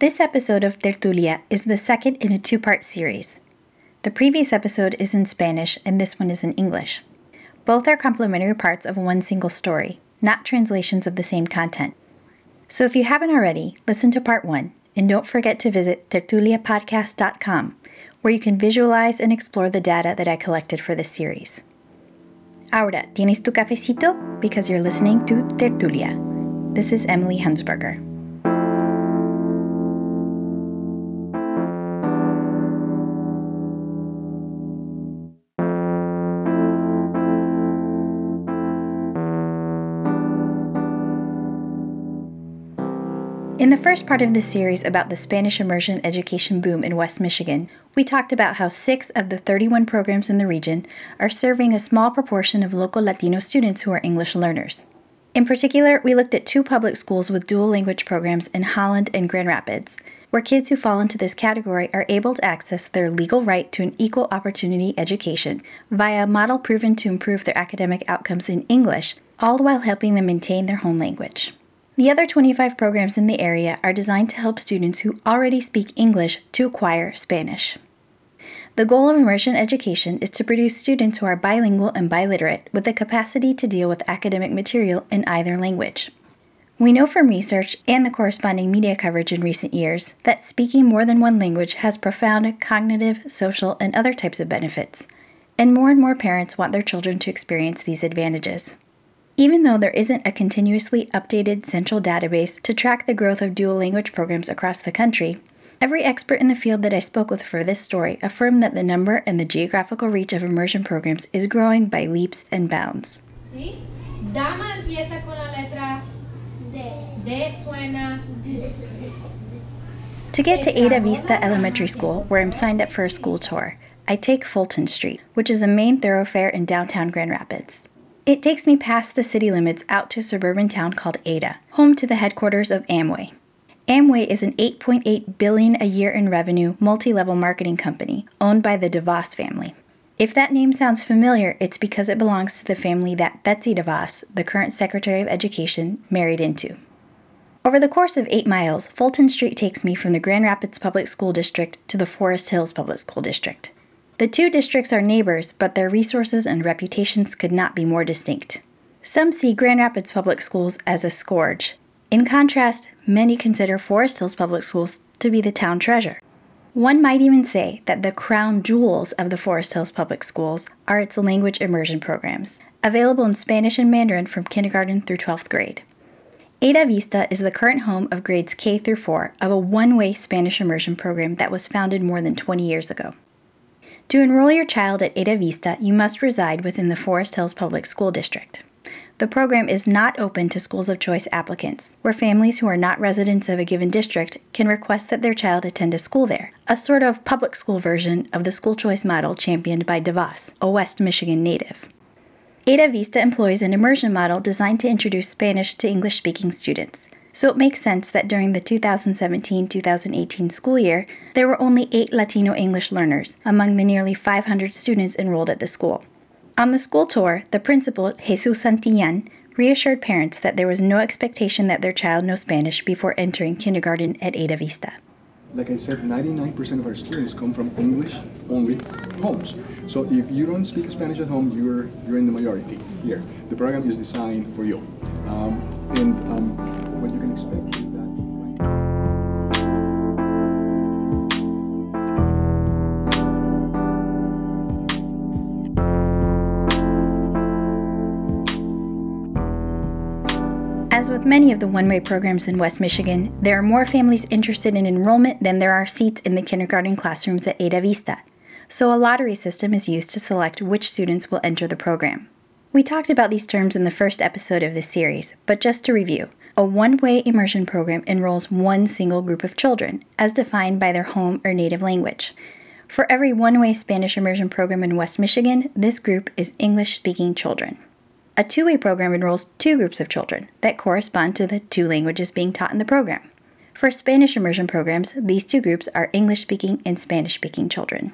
This episode of Tertulia is the second in a two part series. The previous episode is in Spanish and this one is in English. Both are complementary parts of one single story, not translations of the same content. So if you haven't already, listen to part one and don't forget to visit tertuliapodcast.com where you can visualize and explore the data that I collected for this series. Ahora, ¿tienes tu cafecito? Because you're listening to Tertulia. This is Emily Hunsberger. In the first part of this series about the Spanish immersion education boom in West Michigan, we talked about how six of the 31 programs in the region are serving a small proportion of local Latino students who are English learners. In particular, we looked at two public schools with dual language programs in Holland and Grand Rapids, where kids who fall into this category are able to access their legal right to an equal opportunity education via a model proven to improve their academic outcomes in English, all while helping them maintain their home language. The other 25 programs in the area are designed to help students who already speak English to acquire Spanish. The goal of immersion education is to produce students who are bilingual and biliterate with the capacity to deal with academic material in either language. We know from research and the corresponding media coverage in recent years that speaking more than one language has profound cognitive, social, and other types of benefits, and more and more parents want their children to experience these advantages. Even though there isn't a continuously updated central database to track the growth of dual language programs across the country, every expert in the field that I spoke with for this story affirmed that the number and the geographical reach of immersion programs is growing by leaps and bounds. ¿Sí? Dama empieza con la letra D. suena. To get to Ada Vista Elementary School, where I'm signed up for a school tour, I take Fulton Street, which is a main thoroughfare in downtown Grand Rapids. It takes me past the city limits out to a suburban town called Ada, home to the headquarters of Amway. Amway is an 8.8 billion a year in revenue multi-level marketing company owned by the DeVos family. If that name sounds familiar, it's because it belongs to the family that Betsy DeVos, the current Secretary of Education, married into. Over the course of 8 miles, Fulton Street takes me from the Grand Rapids Public School District to the Forest Hills Public School District. The two districts are neighbors, but their resources and reputations could not be more distinct. Some see Grand Rapids Public Schools as a scourge. In contrast, many consider Forest Hills Public Schools to be the town treasure. One might even say that the crown jewels of the Forest Hills Public Schools are its language immersion programs, available in Spanish and Mandarin from kindergarten through 12th grade. Ada Vista is the current home of grades K through 4 of a one way Spanish immersion program that was founded more than 20 years ago. To enroll your child at Ada Vista, you must reside within the Forest Hills Public School District. The program is not open to schools of choice applicants, where families who are not residents of a given district can request that their child attend a school there, a sort of public school version of the school choice model championed by DeVos, a West Michigan native. Ada Vista employs an immersion model designed to introduce Spanish to English speaking students so it makes sense that during the 2017 2018 school year, there were only eight Latino English learners among the nearly 500 students enrolled at the school. On the school tour, the principal, Jesus Santillan, reassured parents that there was no expectation that their child know Spanish before entering kindergarten at Ada Vista. Like I said, 99% of our students come from English only homes. So if you don't speak Spanish at home, you're, you're in the majority here. The program is designed for you. Um, and um, what you can expect is that. As with many of the one way programs in West Michigan, there are more families interested in enrollment than there are seats in the kindergarten classrooms at Ada Vista, so a lottery system is used to select which students will enter the program. We talked about these terms in the first episode of this series, but just to review a one way immersion program enrolls one single group of children, as defined by their home or native language. For every one way Spanish immersion program in West Michigan, this group is English speaking children. A two way program enrolls two groups of children that correspond to the two languages being taught in the program. For Spanish immersion programs, these two groups are English speaking and Spanish speaking children.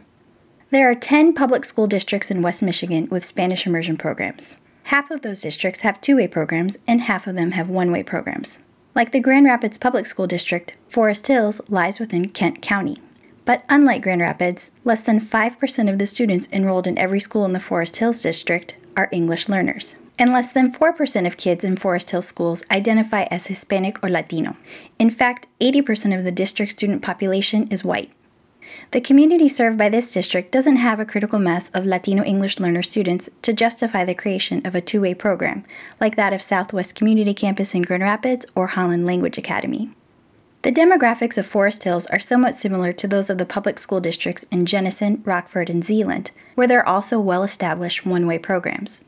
There are 10 public school districts in West Michigan with Spanish immersion programs. Half of those districts have two way programs, and half of them have one way programs. Like the Grand Rapids Public School District, Forest Hills lies within Kent County. But unlike Grand Rapids, less than 5% of the students enrolled in every school in the Forest Hills District are English learners. And less than 4% of kids in Forest Hills schools identify as Hispanic or Latino. In fact, 80% of the district student population is white. The community served by this district doesn't have a critical mass of Latino English learner students to justify the creation of a two way program, like that of Southwest Community Campus in Grand Rapids or Holland Language Academy. The demographics of Forest Hills are somewhat similar to those of the public school districts in Jenison, Rockford, and Zeeland, where there are also well established one way programs.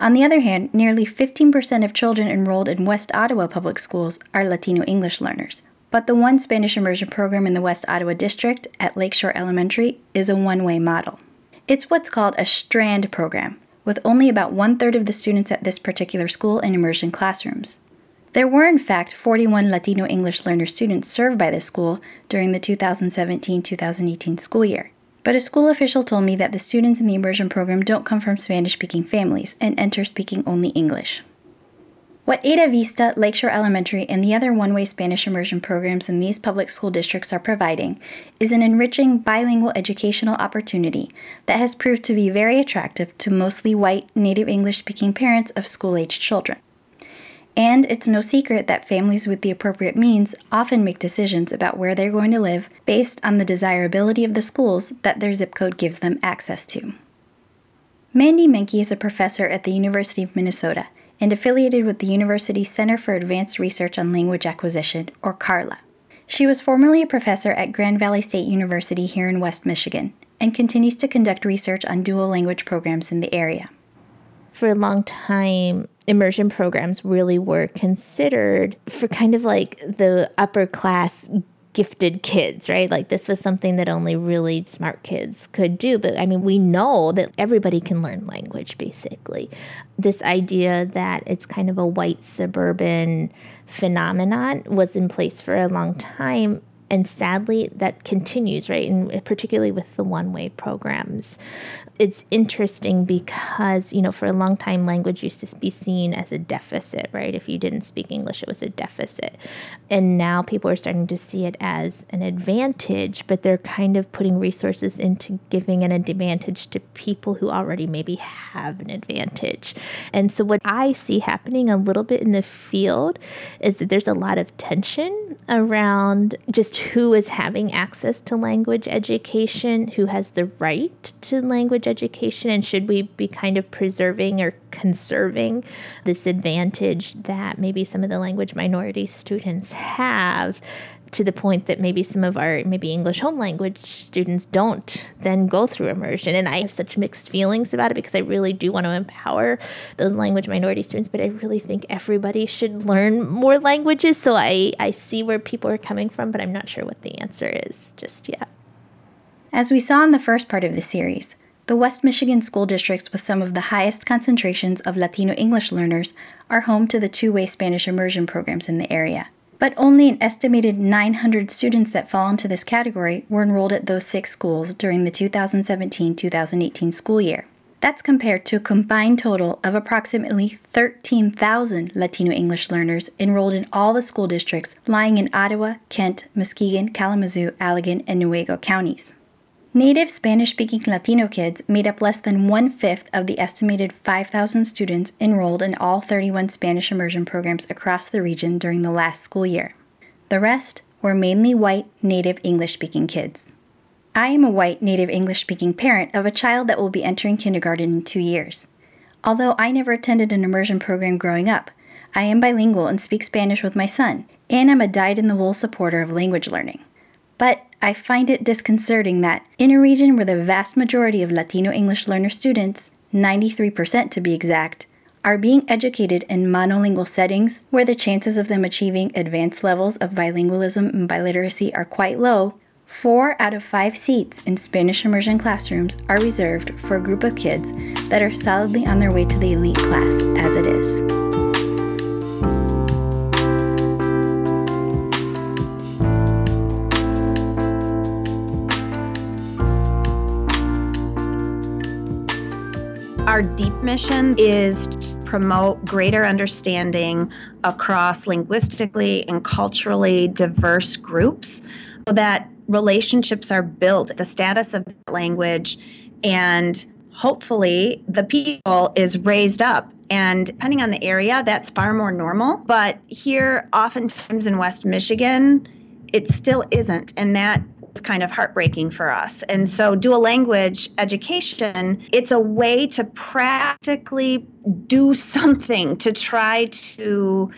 On the other hand, nearly 15% of children enrolled in West Ottawa public schools are Latino English learners, but the one Spanish immersion program in the West Ottawa district at Lakeshore Elementary is a one way model. It's what's called a strand program, with only about one third of the students at this particular school in immersion classrooms. There were, in fact, 41 Latino English learner students served by this school during the 2017 2018 school year. But a school official told me that the students in the immersion program don't come from Spanish speaking families and enter speaking only English. What Ada Vista, Lakeshore Elementary, and the other one way Spanish immersion programs in these public school districts are providing is an enriching bilingual educational opportunity that has proved to be very attractive to mostly white, native English speaking parents of school aged children. And it's no secret that families with the appropriate means often make decisions about where they're going to live based on the desirability of the schools that their zip code gives them access to. Mandy Menke is a professor at the University of Minnesota and affiliated with the university's Center for Advanced Research on Language Acquisition, or CARLA. She was formerly a professor at Grand Valley State University here in West Michigan and continues to conduct research on dual language programs in the area. For a long time, immersion programs really were considered for kind of like the upper class gifted kids, right? Like this was something that only really smart kids could do. But I mean, we know that everybody can learn language basically. This idea that it's kind of a white suburban phenomenon was in place for a long time and sadly that continues right and particularly with the one way programs. It's interesting because you know for a long time language used to be seen as a deficit right? If you didn't speak english it was a deficit. And now people are starting to see it as an advantage but they're kind of putting resources into giving an advantage to people who already maybe have an advantage. And so what i see happening a little bit in the field is that there's a lot of tension around just who is having access to language education who has the right to language education and should we be kind of preserving or conserving this advantage that maybe some of the language minority students have to the point that maybe some of our maybe English home language students don't then go through immersion. And I have such mixed feelings about it because I really do want to empower those language minority students, but I really think everybody should learn more languages. So I, I see where people are coming from, but I'm not sure what the answer is just yet. As we saw in the first part of the series, the West Michigan school districts with some of the highest concentrations of Latino English learners are home to the two way Spanish immersion programs in the area. But only an estimated 900 students that fall into this category were enrolled at those six schools during the 2017 2018 school year. That's compared to a combined total of approximately 13,000 Latino English learners enrolled in all the school districts lying in Ottawa, Kent, Muskegon, Kalamazoo, Allegan, and Newaygo counties. Native Spanish speaking Latino kids made up less than one fifth of the estimated 5,000 students enrolled in all 31 Spanish immersion programs across the region during the last school year. The rest were mainly white native English speaking kids. I am a white native English speaking parent of a child that will be entering kindergarten in two years. Although I never attended an immersion program growing up, I am bilingual and speak Spanish with my son, and I'm a dyed in the wool supporter of language learning. But I find it disconcerting that, in a region where the vast majority of Latino English learner students, 93% to be exact, are being educated in monolingual settings where the chances of them achieving advanced levels of bilingualism and biliteracy are quite low, four out of five seats in Spanish immersion classrooms are reserved for a group of kids that are solidly on their way to the elite class as it is. Our deep mission is to promote greater understanding across linguistically and culturally diverse groups so that relationships are built, the status of the language, and hopefully the people is raised up. And depending on the area, that's far more normal. But here, oftentimes in West Michigan, it still isn't. And that kind of heartbreaking for us. And so, dual language education, it's a way to practically do something to try to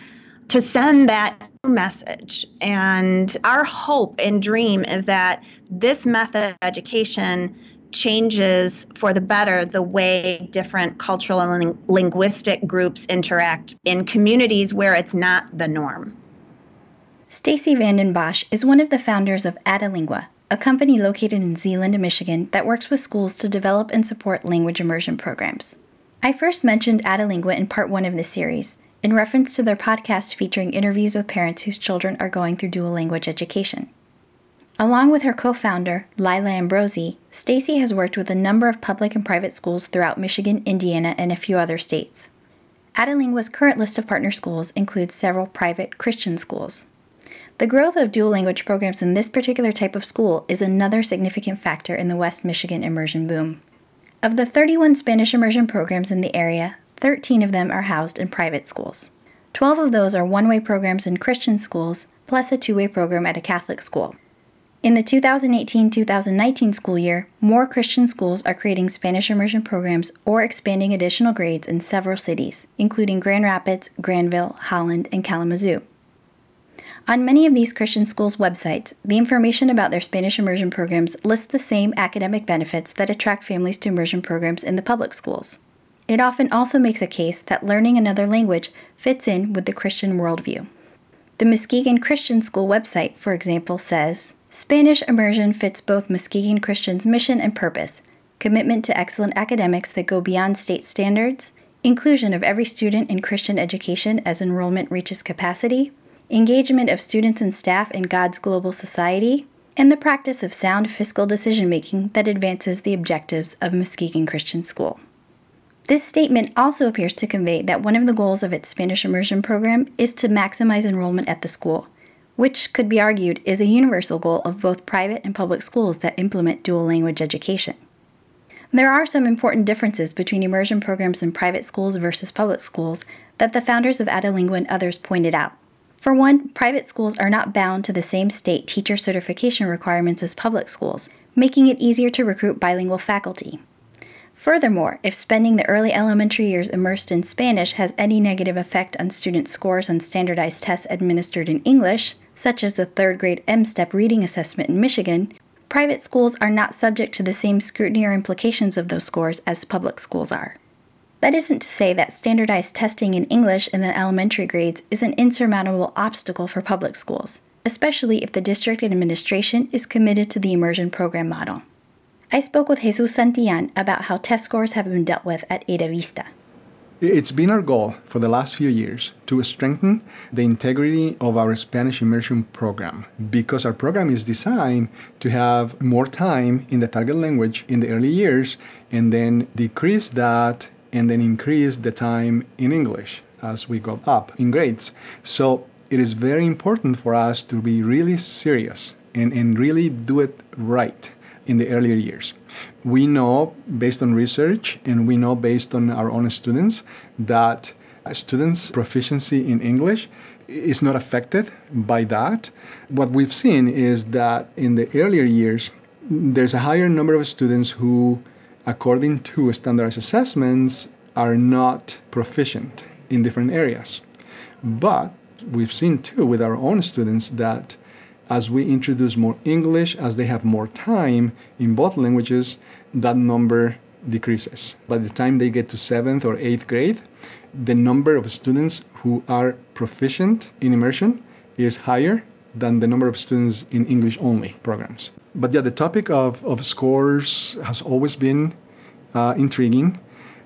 to send that message. And our hope and dream is that this method of education changes for the better the way different cultural and linguistic groups interact in communities where it's not the norm. Stacy Vanden Bosch is one of the founders of Addalingua, a company located in Zeeland, Michigan that works with schools to develop and support language immersion programs. I first mentioned Addalingua in part one of the series, in reference to their podcast featuring interviews with parents whose children are going through dual language education. Along with her co-founder, Lila Ambrosi, Stacy has worked with a number of public and private schools throughout Michigan, Indiana, and a few other states. Addalingua's current list of partner schools includes several private Christian schools. The growth of dual language programs in this particular type of school is another significant factor in the West Michigan immersion boom. Of the 31 Spanish immersion programs in the area, 13 of them are housed in private schools. 12 of those are one way programs in Christian schools, plus a two way program at a Catholic school. In the 2018 2019 school year, more Christian schools are creating Spanish immersion programs or expanding additional grades in several cities, including Grand Rapids, Granville, Holland, and Kalamazoo. On many of these Christian schools' websites, the information about their Spanish immersion programs lists the same academic benefits that attract families to immersion programs in the public schools. It often also makes a case that learning another language fits in with the Christian worldview. The Muskegon Christian School website, for example, says Spanish immersion fits both Muskegon Christian's mission and purpose commitment to excellent academics that go beyond state standards, inclusion of every student in Christian education as enrollment reaches capacity, engagement of students and staff in God's global society, and the practice of sound fiscal decision making that advances the objectives of Muskegon Christian School. This statement also appears to convey that one of the goals of its Spanish immersion program is to maximize enrollment at the school, which could be argued is a universal goal of both private and public schools that implement dual language education. There are some important differences between immersion programs in private schools versus public schools that the founders of Addalingua and others pointed out. For one, private schools are not bound to the same state teacher certification requirements as public schools, making it easier to recruit bilingual faculty. Furthermore, if spending the early elementary years immersed in Spanish has any negative effect on student scores on standardized tests administered in English, such as the third grade M STEP reading assessment in Michigan, private schools are not subject to the same scrutiny or implications of those scores as public schools are. That isn't to say that standardized testing in English in the elementary grades is an insurmountable obstacle for public schools, especially if the district administration is committed to the immersion program model. I spoke with Jesus Santillan about how test scores have been dealt with at Ada Vista. It's been our goal for the last few years to strengthen the integrity of our Spanish immersion program because our program is designed to have more time in the target language in the early years and then decrease that and then increase the time in English as we go up in grades. So it is very important for us to be really serious and, and really do it right in the earlier years. We know based on research and we know based on our own students that students' proficiency in English is not affected by that. What we've seen is that in the earlier years, there's a higher number of students who according to standardized assessments, are not proficient in different areas. But we've seen too with our own students that as we introduce more English, as they have more time in both languages, that number decreases. By the time they get to seventh or eighth grade, the number of students who are proficient in immersion is higher than the number of students in English only programs. But yeah, the topic of, of scores has always been uh, intriguing.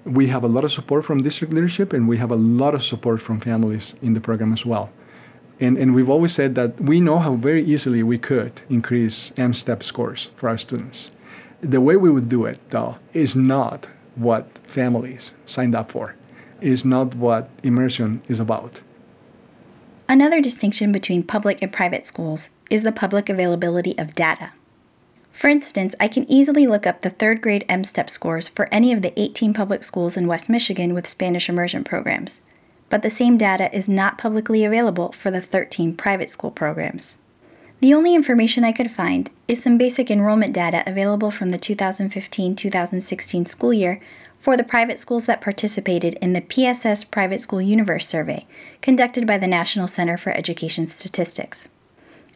We have a lot of support from district leadership and we have a lot of support from families in the program as well. And, and we've always said that we know how very easily we could increase M-STEP scores for our students. The way we would do it, though, is not what families signed up for, is not what immersion is about. Another distinction between public and private schools is the public availability of data. For instance, I can easily look up the third grade MSTEP scores for any of the 18 public schools in West Michigan with Spanish immersion programs, but the same data is not publicly available for the 13 private school programs. The only information I could find is some basic enrollment data available from the 2015 2016 school year for the private schools that participated in the PSS Private School Universe Survey conducted by the National Center for Education Statistics.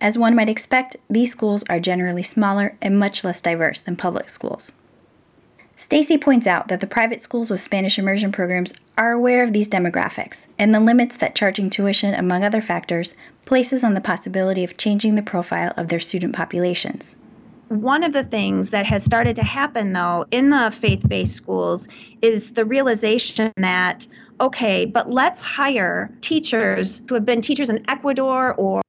As one might expect, these schools are generally smaller and much less diverse than public schools. Stacy points out that the private schools with Spanish immersion programs are aware of these demographics and the limits that charging tuition, among other factors, places on the possibility of changing the profile of their student populations. One of the things that has started to happen, though, in the faith based schools is the realization that okay, but let's hire teachers who have been teachers in Ecuador or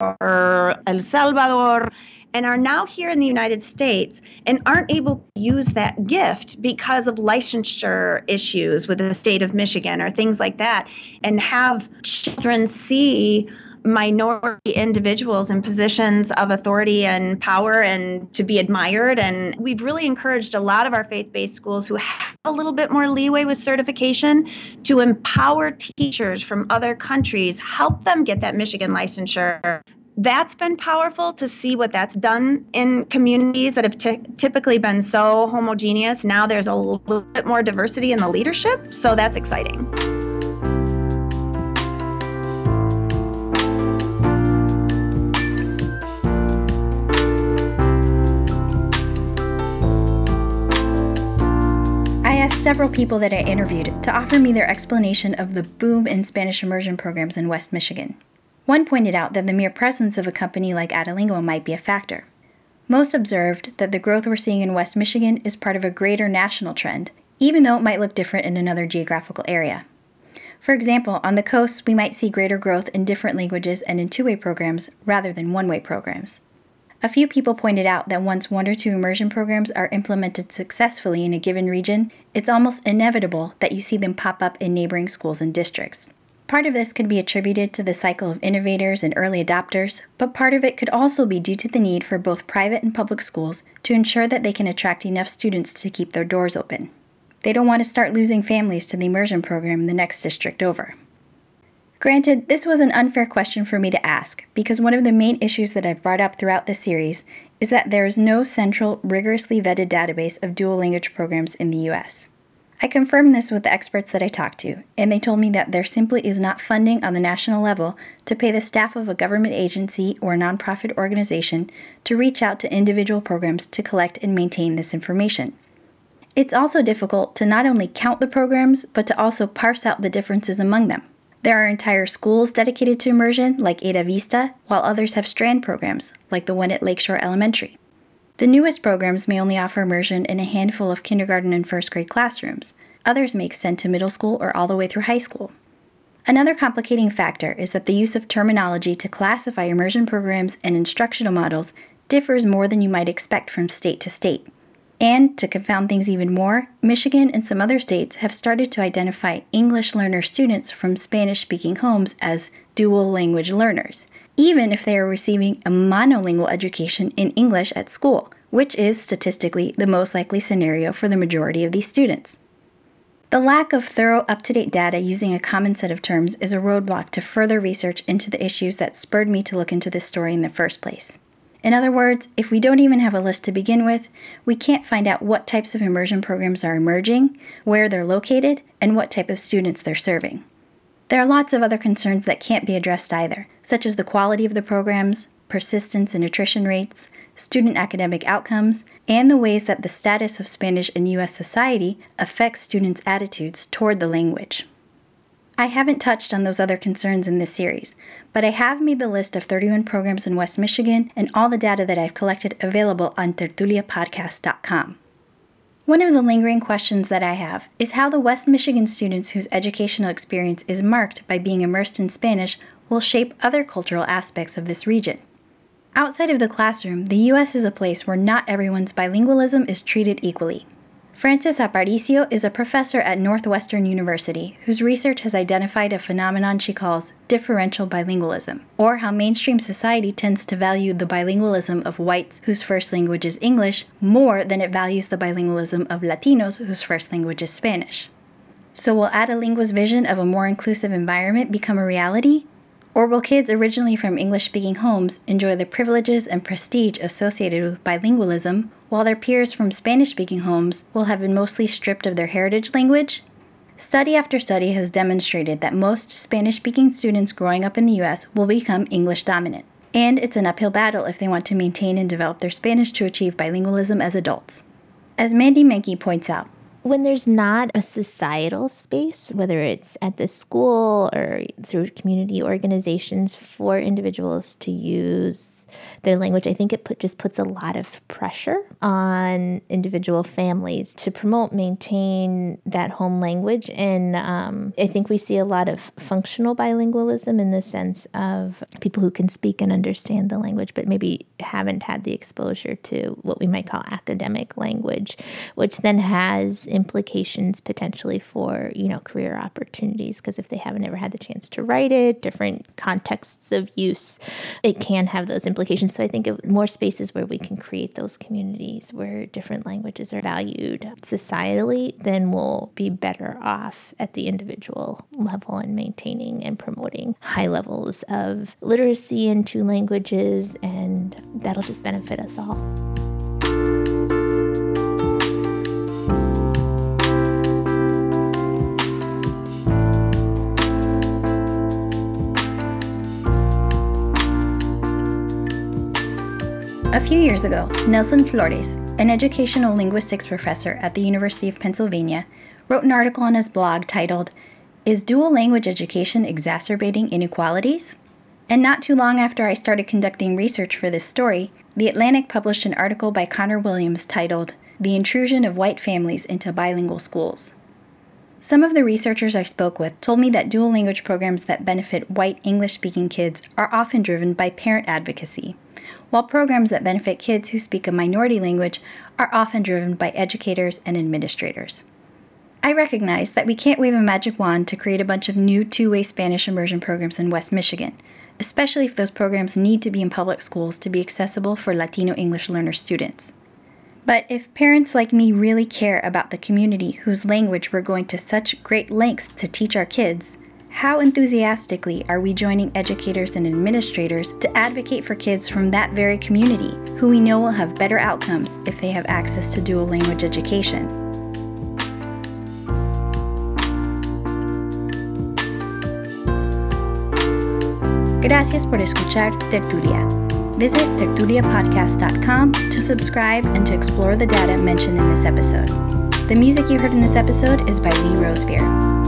El Salvador and are now here in the United States and aren't able to use that gift because of licensure issues with the state of Michigan or things like that, and have children see minority individuals in positions of authority and power and to be admired. And we've really encouraged a lot of our faith based schools who have a little bit more leeway with certification to empower teachers from other countries, help them get that Michigan licensure that's been powerful to see what that's done in communities that have t- typically been so homogeneous. Now there's a little bit more diversity in the leadership, so that's exciting. Asked several people that I interviewed to offer me their explanation of the boom in Spanish immersion programs in West Michigan. One pointed out that the mere presence of a company like Addalingua might be a factor. Most observed that the growth we're seeing in West Michigan is part of a greater national trend, even though it might look different in another geographical area. For example, on the coast, we might see greater growth in different languages and in two way programs rather than one way programs. A few people pointed out that once one or two immersion programs are implemented successfully in a given region, it's almost inevitable that you see them pop up in neighboring schools and districts. Part of this could be attributed to the cycle of innovators and early adopters, but part of it could also be due to the need for both private and public schools to ensure that they can attract enough students to keep their doors open. They don't want to start losing families to the immersion program in the next district over. Granted, this was an unfair question for me to ask because one of the main issues that I've brought up throughout this series is that there is no central, rigorously vetted database of dual language programs in the US. I confirmed this with the experts that I talked to, and they told me that there simply is not funding on the national level to pay the staff of a government agency or a nonprofit organization to reach out to individual programs to collect and maintain this information. It's also difficult to not only count the programs, but to also parse out the differences among them. There are entire schools dedicated to immersion, like Ada Vista, while others have strand programs, like the one at Lakeshore Elementary. The newest programs may only offer immersion in a handful of kindergarten and first grade classrooms. Others may extend to middle school or all the way through high school. Another complicating factor is that the use of terminology to classify immersion programs and instructional models differs more than you might expect from state to state. And to confound things even more, Michigan and some other states have started to identify English learner students from Spanish speaking homes as dual language learners even if they are receiving a monolingual education in English at school, which is statistically the most likely scenario for the majority of these students. The lack of thorough, up to date data using a common set of terms is a roadblock to further research into the issues that spurred me to look into this story in the first place. In other words, if we don't even have a list to begin with, we can't find out what types of immersion programs are emerging, where they're located, and what type of students they're serving. There are lots of other concerns that can't be addressed either, such as the quality of the programs, persistence and attrition rates, student academic outcomes, and the ways that the status of Spanish in U.S. society affects students' attitudes toward the language. I haven't touched on those other concerns in this series, but I have made the list of 31 programs in West Michigan and all the data that I've collected available on tertuliapodcast.com. One of the lingering questions that I have is how the West Michigan students whose educational experience is marked by being immersed in Spanish will shape other cultural aspects of this region. Outside of the classroom, the U.S. is a place where not everyone's bilingualism is treated equally. Frances Aparicio is a professor at Northwestern University whose research has identified a phenomenon she calls differential bilingualism, or how mainstream society tends to value the bilingualism of whites whose first language is English more than it values the bilingualism of Latinos whose first language is Spanish. So, will Addalingua's vision of a more inclusive environment become a reality? Or will kids originally from English speaking homes enjoy the privileges and prestige associated with bilingualism, while their peers from Spanish speaking homes will have been mostly stripped of their heritage language? Study after study has demonstrated that most Spanish speaking students growing up in the US will become English dominant. And it's an uphill battle if they want to maintain and develop their Spanish to achieve bilingualism as adults. As Mandy Menke points out, when there's not a societal space, whether it's at the school or through community organizations for individuals to use their language, I think it put, just puts a lot of pressure on individual families to promote, maintain that home language. And um, I think we see a lot of functional bilingualism in the sense of people who can speak and understand the language, but maybe haven't had the exposure to what we might call academic language, which then has implications potentially for you know career opportunities because if they haven't ever had the chance to write it different contexts of use it can have those implications. So i think of more spaces where we can create those communities where different languages are valued societally then we'll be better off at the individual level in maintaining and promoting high levels of literacy in two languages and that'll just benefit us all A few years ago, Nelson Flores, an educational linguistics professor at the University of Pennsylvania, wrote an article on his blog titled, Is Dual Language Education Exacerbating Inequalities? And not too long after I started conducting research for this story, The Atlantic published an article by Conor Williams titled, The Intrusion of White Families into Bilingual Schools. Some of the researchers I spoke with told me that dual language programs that benefit white English speaking kids are often driven by parent advocacy while programs that benefit kids who speak a minority language are often driven by educators and administrators. I recognize that we can't wave a magic wand to create a bunch of new two way Spanish immersion programs in West Michigan, especially if those programs need to be in public schools to be accessible for Latino English learner students. But if parents like me really care about the community whose language we're going to such great lengths to teach our kids, how enthusiastically are we joining educators and administrators to advocate for kids from that very community who we know will have better outcomes if they have access to dual language education? Gracias por escuchar Tertulia. Visit tertuliapodcast.com to subscribe and to explore the data mentioned in this episode. The music you heard in this episode is by Lee Rosevere.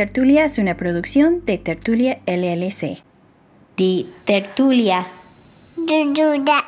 Tertulia es una producción de Tertulia LLC. De Tertulia. Tertulia.